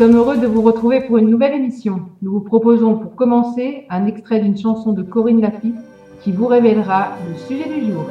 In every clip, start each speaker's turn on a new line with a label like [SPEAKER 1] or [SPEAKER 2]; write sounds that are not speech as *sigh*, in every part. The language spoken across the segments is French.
[SPEAKER 1] Sommes heureux de vous retrouver pour une nouvelle émission. Nous vous proposons pour commencer un extrait d'une chanson de Corinne Lafitte qui vous révélera le sujet du jour.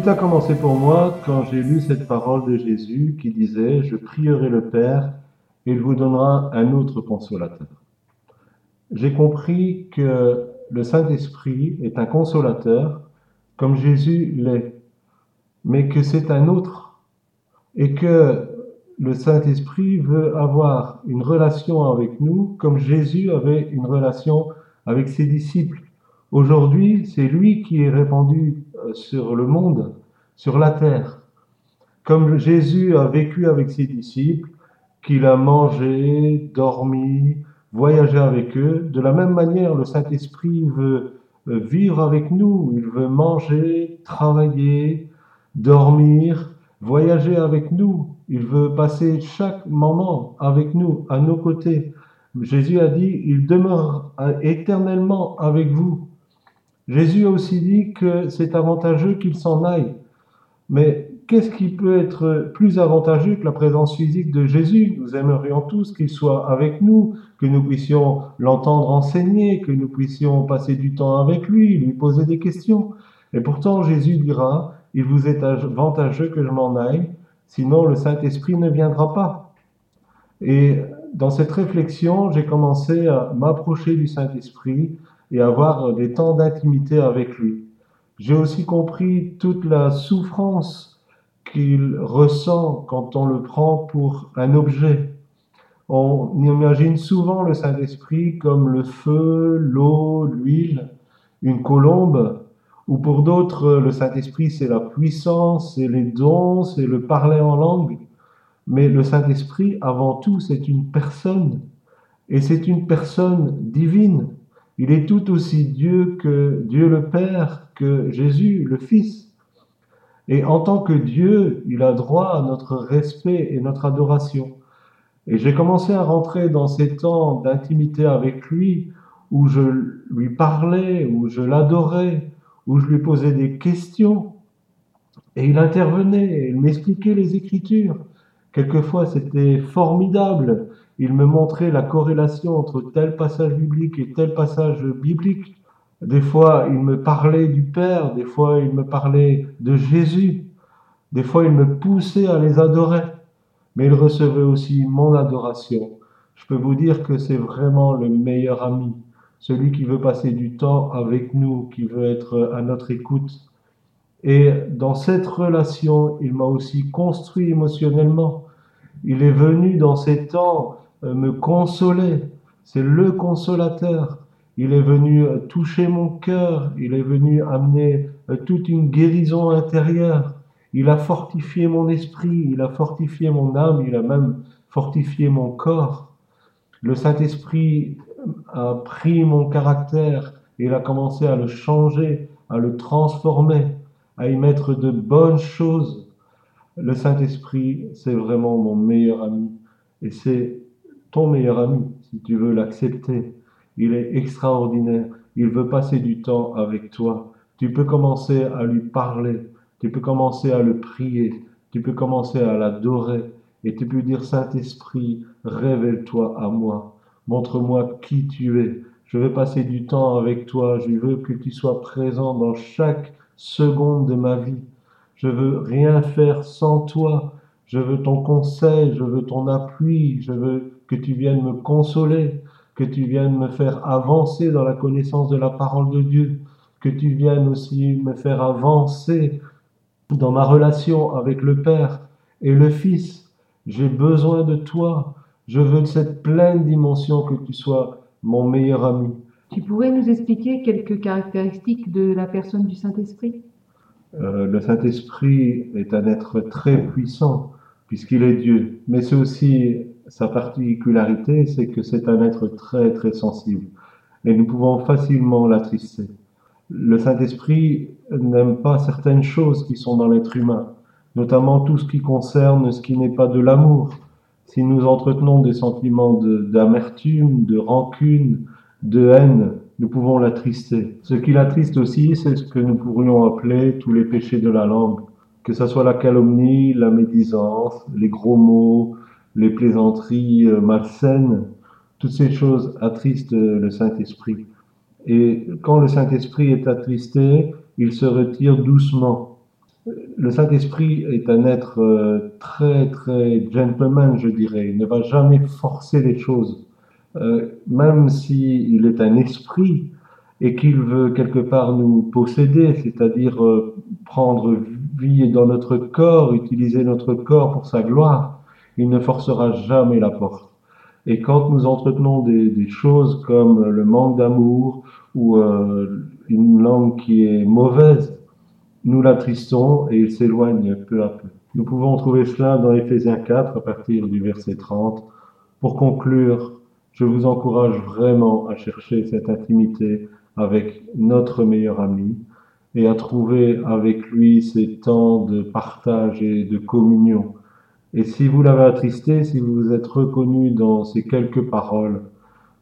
[SPEAKER 2] Tout a commencé pour moi quand j'ai lu cette parole de Jésus qui disait Je prierai le Père et il vous donnera un autre consolateur. J'ai compris que le Saint-Esprit est un consolateur comme Jésus l'est, mais que c'est un autre et que le Saint-Esprit veut avoir une relation avec nous comme Jésus avait une relation avec ses disciples. Aujourd'hui, c'est lui qui est répandu sur le monde, sur la terre. Comme Jésus a vécu avec ses disciples, qu'il a mangé, dormi, voyagé avec eux, de la même manière, le Saint-Esprit veut euh, vivre avec nous, il veut manger, travailler, dormir, voyager avec nous, il veut passer chaque moment avec nous, à nos côtés. Jésus a dit, il demeure éternellement avec vous. Jésus a aussi dit que c'est avantageux qu'il s'en aille. Mais qu'est-ce qui peut être plus avantageux que la présence physique de Jésus? Nous aimerions tous qu'il soit avec nous, que nous puissions l'entendre enseigner, que nous puissions passer du temps avec lui, lui poser des questions. Et pourtant Jésus dira, il vous est avantageux que je m'en aille, sinon le Saint-Esprit ne viendra pas. Et dans cette réflexion, j'ai commencé à m'approcher du Saint-Esprit, et avoir des temps d'intimité avec lui. J'ai aussi compris toute la souffrance qu'il ressent quand on le prend pour un objet. On imagine souvent le Saint-Esprit comme le feu, l'eau, l'huile, une colombe, ou pour d'autres, le Saint-Esprit, c'est la puissance, c'est les dons, c'est le parler en langue. Mais le Saint-Esprit, avant tout, c'est une personne. Et c'est une personne divine. Il est tout aussi Dieu que Dieu le Père, que Jésus le Fils. Et en tant que Dieu, il a droit à notre respect et notre adoration. Et j'ai commencé à rentrer dans ces temps d'intimité avec lui, où je lui parlais, où je l'adorais, où je lui posais des questions. Et il intervenait, il m'expliquait les Écritures. Quelquefois, c'était formidable. Il me montrait la corrélation entre tel passage biblique et tel passage biblique. Des fois, il me parlait du Père, des fois, il me parlait de Jésus, des fois, il me poussait à les adorer, mais il recevait aussi mon adoration. Je peux vous dire que c'est vraiment le meilleur ami, celui qui veut passer du temps avec nous, qui veut être à notre écoute. Et dans cette relation, il m'a aussi construit émotionnellement. Il est venu dans ces temps me consoler. C'est le consolateur. Il est venu euh, toucher mon cœur. Il est venu amener euh, toute une guérison intérieure. Il a fortifié mon esprit. Il a fortifié mon âme. Il a même fortifié mon corps. Le Saint-Esprit a pris mon caractère et il a commencé à le changer, à le transformer, à y mettre de bonnes choses. Le Saint-Esprit, c'est vraiment mon meilleur ami. Et c'est ton meilleur ami, si tu veux l'accepter. Il est extraordinaire. Il veut passer du temps avec toi. Tu peux commencer à lui parler. Tu peux commencer à le prier. Tu peux commencer à l'adorer. Et tu peux dire, Saint-Esprit, révèle-toi à moi. Montre-moi qui tu es. Je veux passer du temps avec toi. Je veux que tu sois présent dans chaque seconde de ma vie. Je veux rien faire sans toi. Je veux ton conseil, je veux ton appui, je veux que tu viennes me consoler, que tu viennes me faire avancer dans la connaissance de la parole de Dieu, que tu viennes aussi me faire avancer dans ma relation avec le Père et le Fils. J'ai besoin de toi. Je veux de cette pleine dimension que tu sois mon meilleur ami.
[SPEAKER 3] Tu pourrais nous expliquer quelques caractéristiques de la personne du Saint-Esprit?
[SPEAKER 2] Euh, Le Saint-Esprit est un être très puissant puisqu'il est Dieu, mais c'est aussi sa particularité, c'est que c'est un être très très sensible et nous pouvons facilement l'attrister. Le Saint-Esprit n'aime pas certaines choses qui sont dans l'être humain, notamment tout ce qui concerne ce qui n'est pas de l'amour. Si nous entretenons des sentiments d'amertume, de, de rancune, de haine, nous pouvons l'attrister. Ce qui l'attriste aussi, c'est ce que nous pourrions appeler tous les péchés de la langue, que ce soit la calomnie, la médisance, les gros mots, les plaisanteries euh, malsaines, toutes ces choses attristent euh, le Saint-Esprit. Et quand le Saint-Esprit est attristé, il se retire doucement. Le Saint-Esprit est un être euh, très, très gentleman, je dirais. Il ne va jamais forcer les choses. même s'il est un esprit et qu'il veut quelque part nous posséder, c'est-à-dire prendre vie dans notre corps, utiliser notre corps pour sa gloire, il ne forcera jamais la porte. Et quand nous entretenons des, choses comme le manque d'amour ou euh, une langue qui est mauvaise, nous l'attristons et il s'éloigne peu à peu. Nous pouvons trouver cela dans Éphésiens 4 à partir du verset 30. Pour conclure, je vous encourage vraiment à chercher cette intimité avec notre meilleur ami et à trouver avec lui ces temps de partage et de communion et si vous l'avez attristé, si vous vous êtes reconnu dans ces quelques paroles,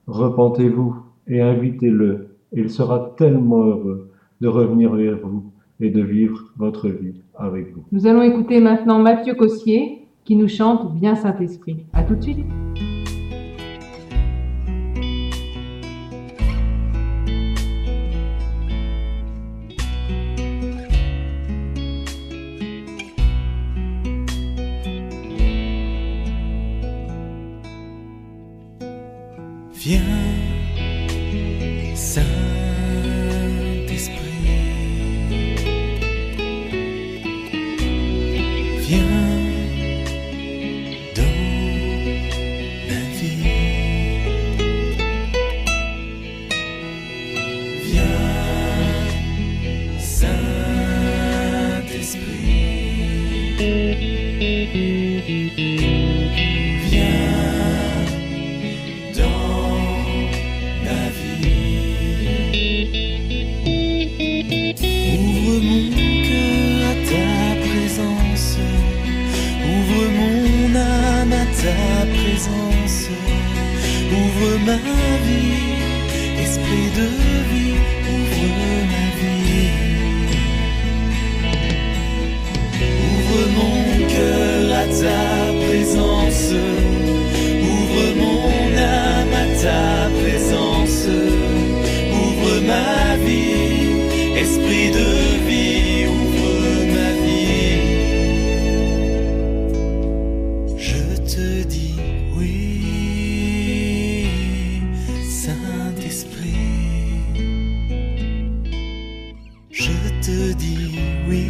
[SPEAKER 2] repentez-vous et invitez-le. Il sera tellement heureux de revenir vers vous et de vivre votre vie avec vous.
[SPEAKER 3] Nous allons écouter maintenant Mathieu Cossier qui nous chante Bien Saint-Esprit. À tout de suite.
[SPEAKER 4] Esprit de vie, ouvre ma vie. Je te dis oui, Saint-Esprit. Je te dis oui,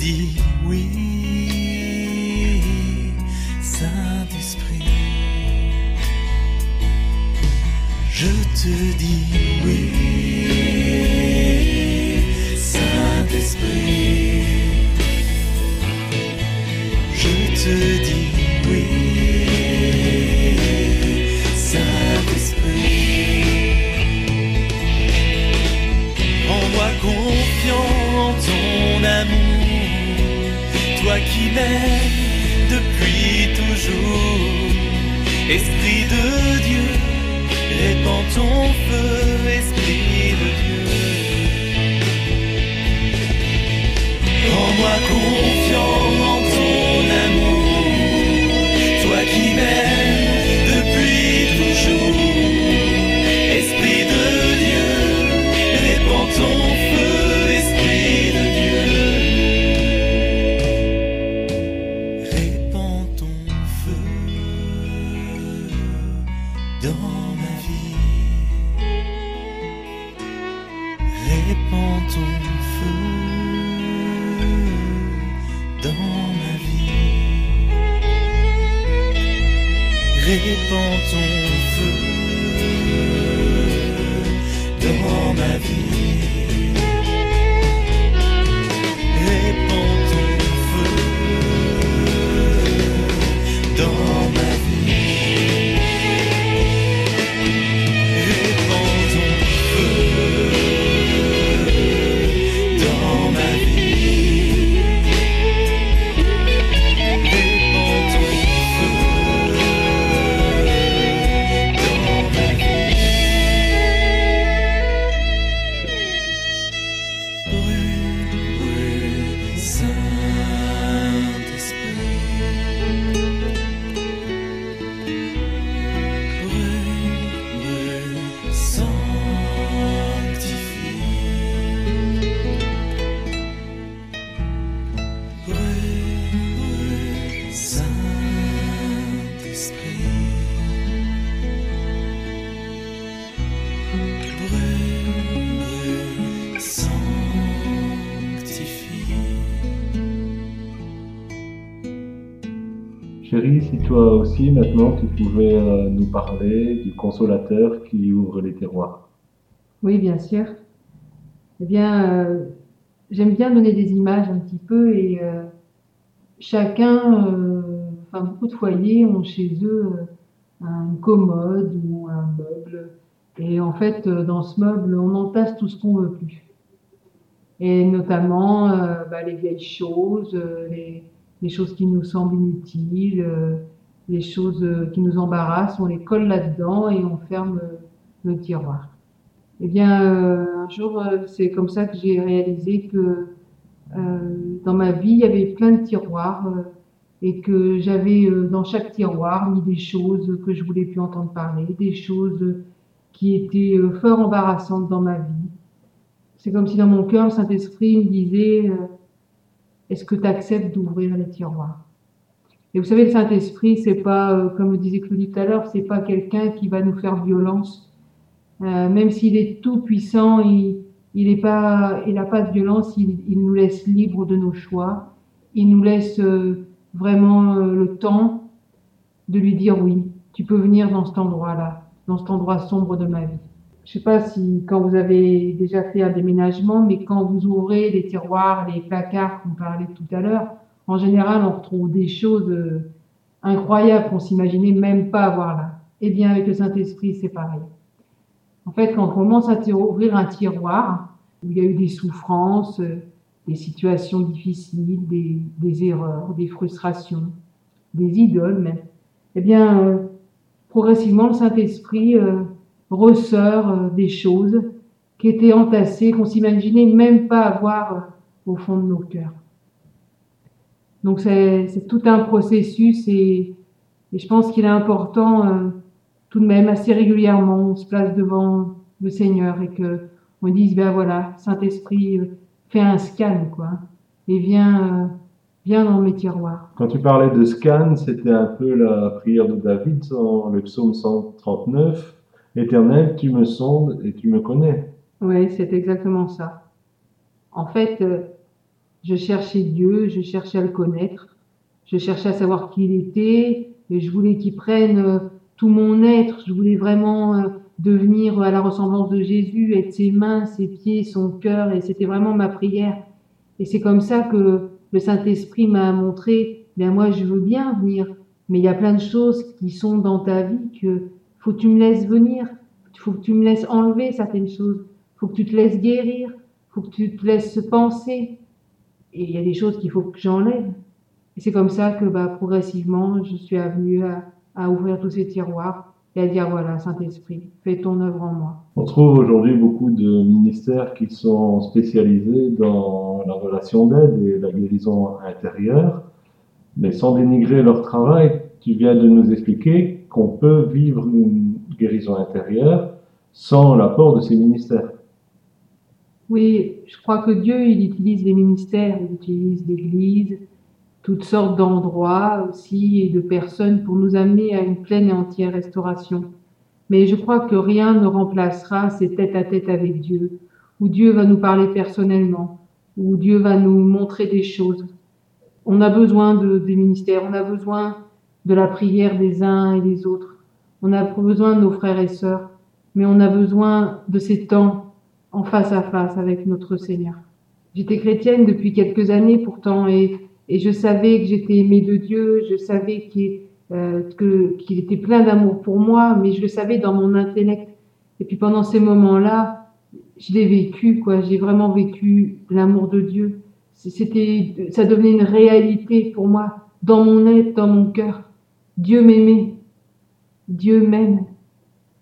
[SPEAKER 4] te toi
[SPEAKER 2] aussi maintenant tu pouvais euh, nous parler du consolateur qui ouvre les terroirs.
[SPEAKER 3] Oui, bien sûr. Eh bien, euh, j'aime bien donner des images un petit peu et euh, chacun, enfin beaucoup de foyers ont chez eux un commode ou un meuble. Et en fait, dans ce meuble, on entasse tout ce qu'on veut plus. Et notamment bah, les vieilles choses, les, choses qui nous semblent inutiles, les choses euh, qui nous embarrassent, on les colle là-dedans et on ferme euh, le tiroir. Eh bien, euh, un jour, euh, c'est comme ça que j'ai réalisé que euh, dans ma vie, il y avait plein de tiroirs euh, et que j'avais euh, dans chaque tiroir mis des choses que je voulais plus entendre parler, des choses qui étaient euh, fort embarrassantes dans ma vie. C'est comme si dans mon cœur, le Saint-Esprit me disait euh, est-ce que tu acceptes d'ouvrir les tiroirs? Et vous savez, le Saint-Esprit, c'est pas, euh, comme le disait Claudie tout à l'heure, c'est pas quelqu'un qui va nous faire violence. Euh, même s'il est tout puissant, il, est pas, il n'a pas de violence, il, nous laisse libres de nos choix. Il nous laisse euh, vraiment le temps de lui dire oui, tu peux venir dans cet endroit-là, dans cet endroit sombre de ma vie. Je sais pas si quand vous avez déjà fait un déménagement, mais quand vous ouvrez les tiroirs, les placards qu'on parlait tout à l'heure, en général, on retrouve des choses euh, incroyables qu'on s'imaginait même pas avoir là. Eh bien, avec le Saint-Esprit, c'est pareil. En fait, quand on commence à ouvrir un tiroir, où il y a eu des souffrances, euh, des situations difficiles, des, erreurs, des frustrations, des idoles même, eh bien, euh, progressivement, le Saint-Esprit ressort des choses qui étaient entassées, qu'on s'imaginait même pas avoir au fond de nos cœurs. Donc c'est tout un processus et, et je pense qu'il est important euh, tout de même assez régulièrement, on se place devant le Seigneur et que on dise ben voilà, Saint-Esprit, euh, fais un scan quoi et viens, euh, viens dans mes tiroirs.
[SPEAKER 2] Quand tu parlais de scan, c'était un peu la prière de David dans le psaume 139. Éternel, tu me sondes et tu me connais.
[SPEAKER 3] Oui, c'est exactement ça. En fait, euh, je cherchais Dieu, je cherchais à le connaître, je cherchais à savoir qui il était, et je voulais qu'il prenne euh, tout mon être, je voulais vraiment euh, devenir à la ressemblance de Jésus, être ses mains, ses pieds, son cœur, et c'était vraiment ma prière. Et c'est comme ça que le Saint-Esprit m'a montré, bien moi je veux bien venir, mais il y a plein de choses qui sont dans ta vie que faut que tu me laisses venir, faut que tu me laisses enlever certaines choses, faut que tu te laisses guérir, faut que tu te laisses penser. Et il y a des choses qu'il faut que j'enlève. Et c'est comme ça que bah, progressivement, je suis venue à, à ouvrir tous ces tiroirs et à dire voilà, Saint-Esprit, fais ton œuvre en moi.
[SPEAKER 2] On trouve aujourd'hui beaucoup de ministères qui sont spécialisés dans la relation d'aide et la guérison intérieure, mais sans dénigrer leur travail, tu viens de nous expliquer qu'on peut vivre une guérison intérieure sans l'apport de ces ministères.
[SPEAKER 3] Oui, je crois que Dieu, il utilise les ministères, il utilise l'Église, toutes sortes d'endroits aussi et de personnes pour nous amener à une pleine et entière restauration. Mais je crois que rien ne remplacera ces tête-à-tête avec Dieu, où Dieu va nous parler personnellement, où Dieu va nous montrer des choses. On a besoin de, des ministères, on a besoin de la prière des uns et des autres, on a besoin de nos frères et sœurs, mais on a besoin de ces temps en face à face avec notre Seigneur. J'étais chrétienne depuis quelques années pourtant et, et je savais que j'étais aimée de Dieu, je savais qu'il euh, que- qu'il était plein d'amour pour moi, mais je le savais dans mon intellect. Et puis pendant ces moments-là, je l'ai vécu, quoi. J'ai vraiment vécu l'amour de Dieu. C'était, ça devenait une réalité pour moi, dans mon être, dans mon cœur. Dieu m'aimait. Dieu m'aime.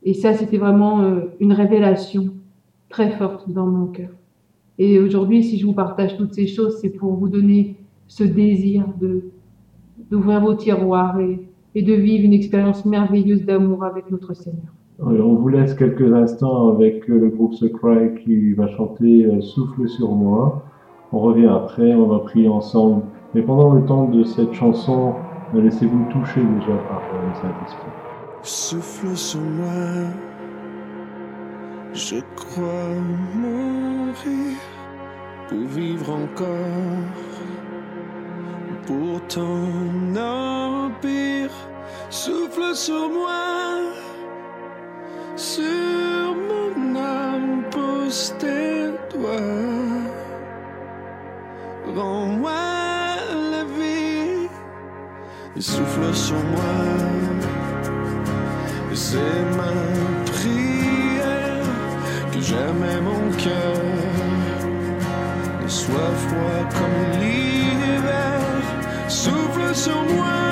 [SPEAKER 3] Et ça, c'était vraiment euh, une révélation très forte dans mon cœur. Et aujourd'hui, si je vous partage toutes ces choses, c'est pour vous donner ce désir de d'ouvrir vos tiroirs et, et de vivre une expérience merveilleuse d'amour avec notre Seigneur.
[SPEAKER 2] On vous laisse quelques instants avec euh, le groupe The Cry qui va chanter euh, Souffle sur moi. On revient après, on va prier ensemble. Mais pendant le temps de cette chanson, euh, laissez-vous toucher déjà par le Saint-Esprit.
[SPEAKER 5] Souffle sur moi, je crois mourir pour vivre encore pour ton empire. Souffle sur moi, sur mon âme, pose tes doigts. Rends-moi la vie, souffle sur moi. C'est ma prière jamais mon cœur ne soit froid comme l'hiver. Souffle sur moi,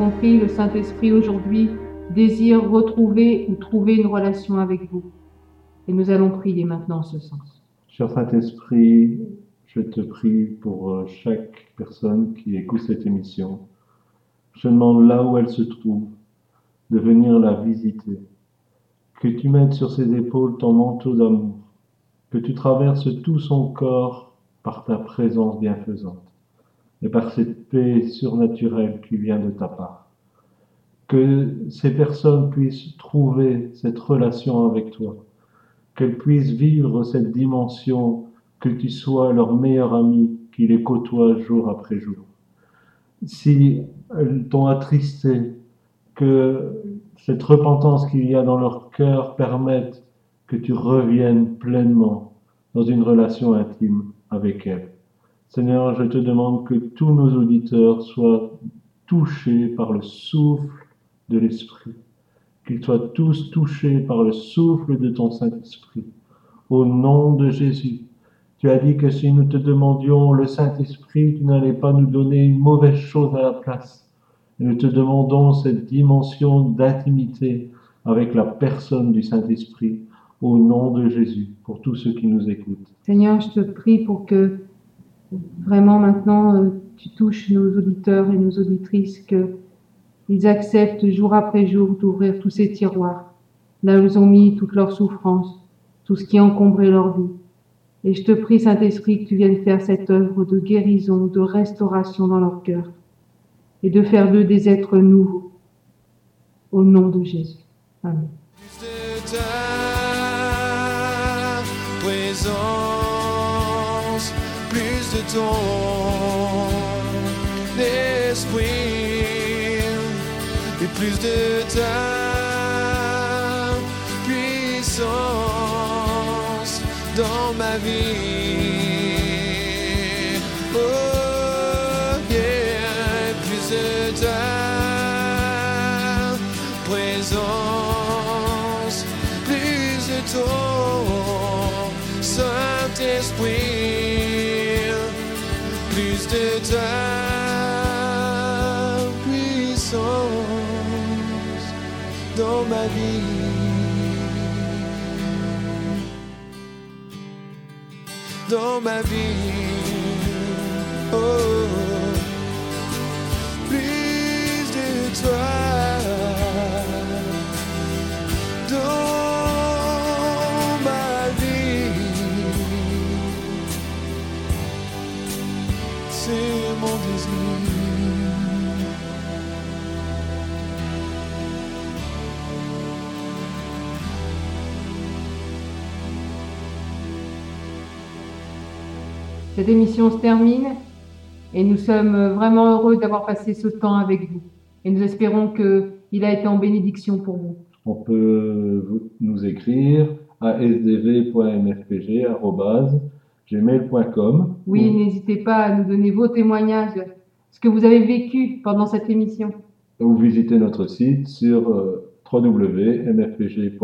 [SPEAKER 5] le
[SPEAKER 3] Saint-Esprit aujourd'hui désire retrouver ou trouver une relation avec vous. Et nous allons prier maintenant en ce sens.
[SPEAKER 2] Cher Saint-Esprit, je te prie pour euh, chaque personne qui écoute cette émission. Je demande là où elle se trouve de venir la visiter. Que tu mettes sur ses épaules ton manteau d'amour. Que tu traverses tout son corps par ta présence bienfaisante et par cette paix surnaturelle qui vient de ta part. Que ces personnes puissent trouver cette relation avec toi qu'elles puissent vivre cette dimension, que tu sois leur meilleur ami, qui les côtoie jour après jour. Si elles t'ont attristé, que cette repentance qu'il y a dans leur cœur permette que tu reviennes pleinement dans une relation intime avec elles. Seigneur, je te demande que tous nos auditeurs soient touchés par le souffle de l'Esprit qu'ils soient tous touchés par le souffle de ton Saint-Esprit. Au nom de Jésus, tu as dit que si nous te demandions le Saint-Esprit, tu n'allais pas nous donner une mauvaise chose à la place. Nous te demandons cette dimension d'intimité avec la personne du Saint-Esprit, au nom de Jésus, pour tous ceux qui nous écoutent.
[SPEAKER 3] Seigneur, je te prie pour que vraiment maintenant euh, tu touches nos auditeurs et nos auditrices, que ils acceptent jour après jour d'ouvrir tous ces tiroirs, là où ils ont mis toute leur souffrance, tout ce qui a encombré leur vie. Et je te prie, Saint-Esprit, que tu viennes faire cette œuvre de guérison, de restauration dans leur cœur, et de faire d'eux des êtres nouveaux. Au nom de Jésus. Amen.
[SPEAKER 5] De ton esprit, et plus de ta puissance dans ma vie. Oh, yeah, plus de ta présence, plus de ton Saint-Esprit, plus de ta puissance dans ma vie. Dans ma vie. Oh, plus de toi. Dans
[SPEAKER 3] Cette émission se termine et nous sommes vraiment heureux d'avoir passé ce temps avec vous. Et nous espérons qu'il a été en bénédiction pour vous.
[SPEAKER 2] On peut nous écrire à sdv.mfpg.gmail.com
[SPEAKER 3] Oui, n'hésitez pas à nous donner vos témoignages, ce que vous avez vécu pendant cette émission.
[SPEAKER 2] ou visiter notre site sur euh, www.mfpg.be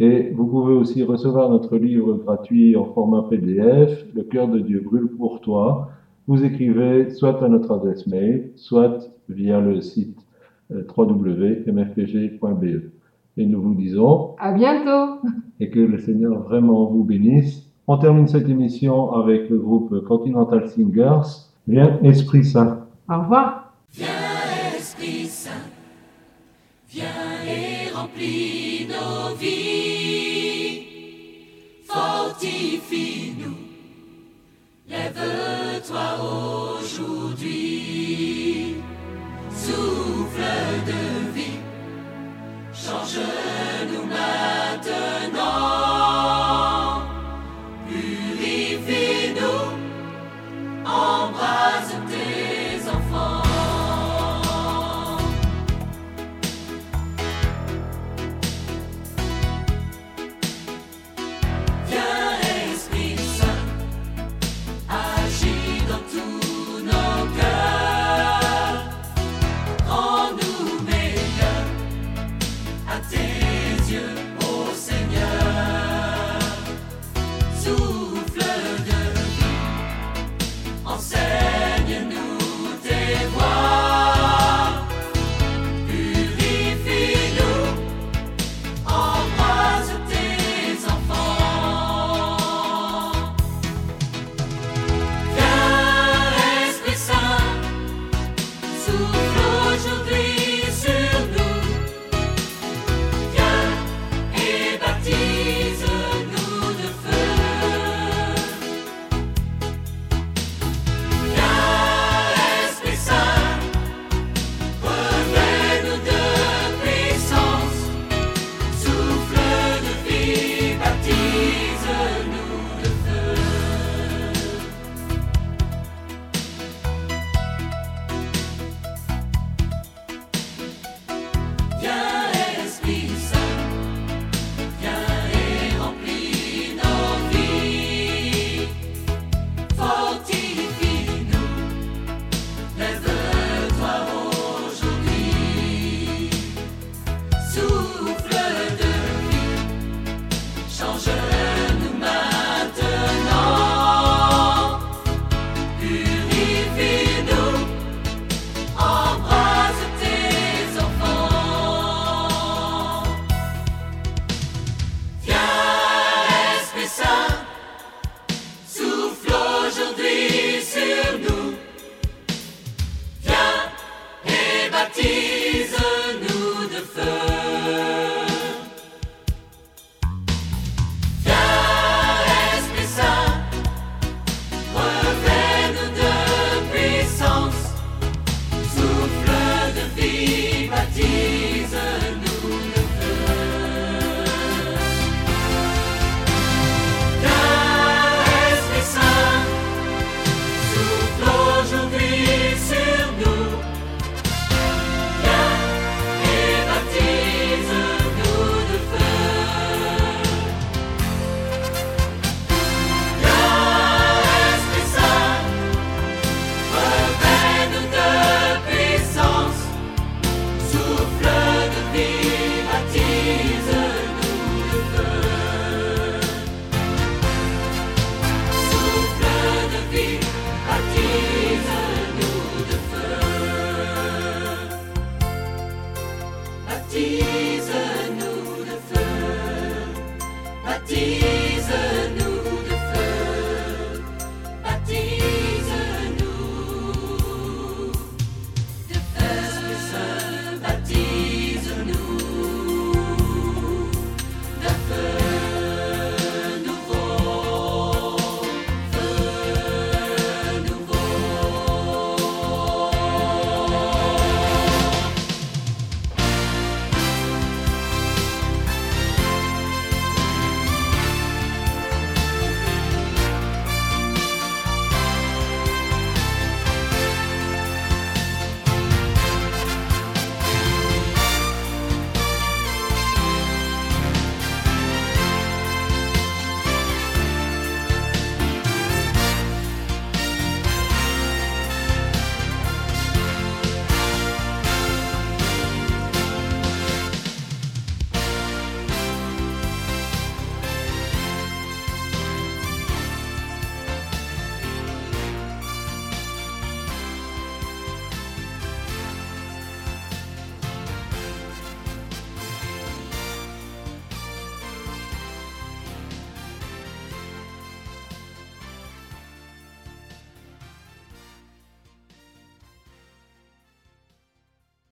[SPEAKER 2] et vous pouvez aussi recevoir notre livre gratuit en format PDF, Le cœur de Dieu brûle pour toi. Vous écrivez soit à notre adresse mail, soit via le site euh, www.mfpg.be. Et nous vous disons
[SPEAKER 3] À bientôt! *laughs*
[SPEAKER 2] et que le Seigneur vraiment vous bénisse. On termine cette émission avec le groupe Continental Singers. Viens, Esprit Saint.
[SPEAKER 3] Au revoir!
[SPEAKER 1] Esprit Saint, viens et remplis nos vies, fortifie-nous, lève-toi aujourd'hui, souffle de vie, change-nous maintenant,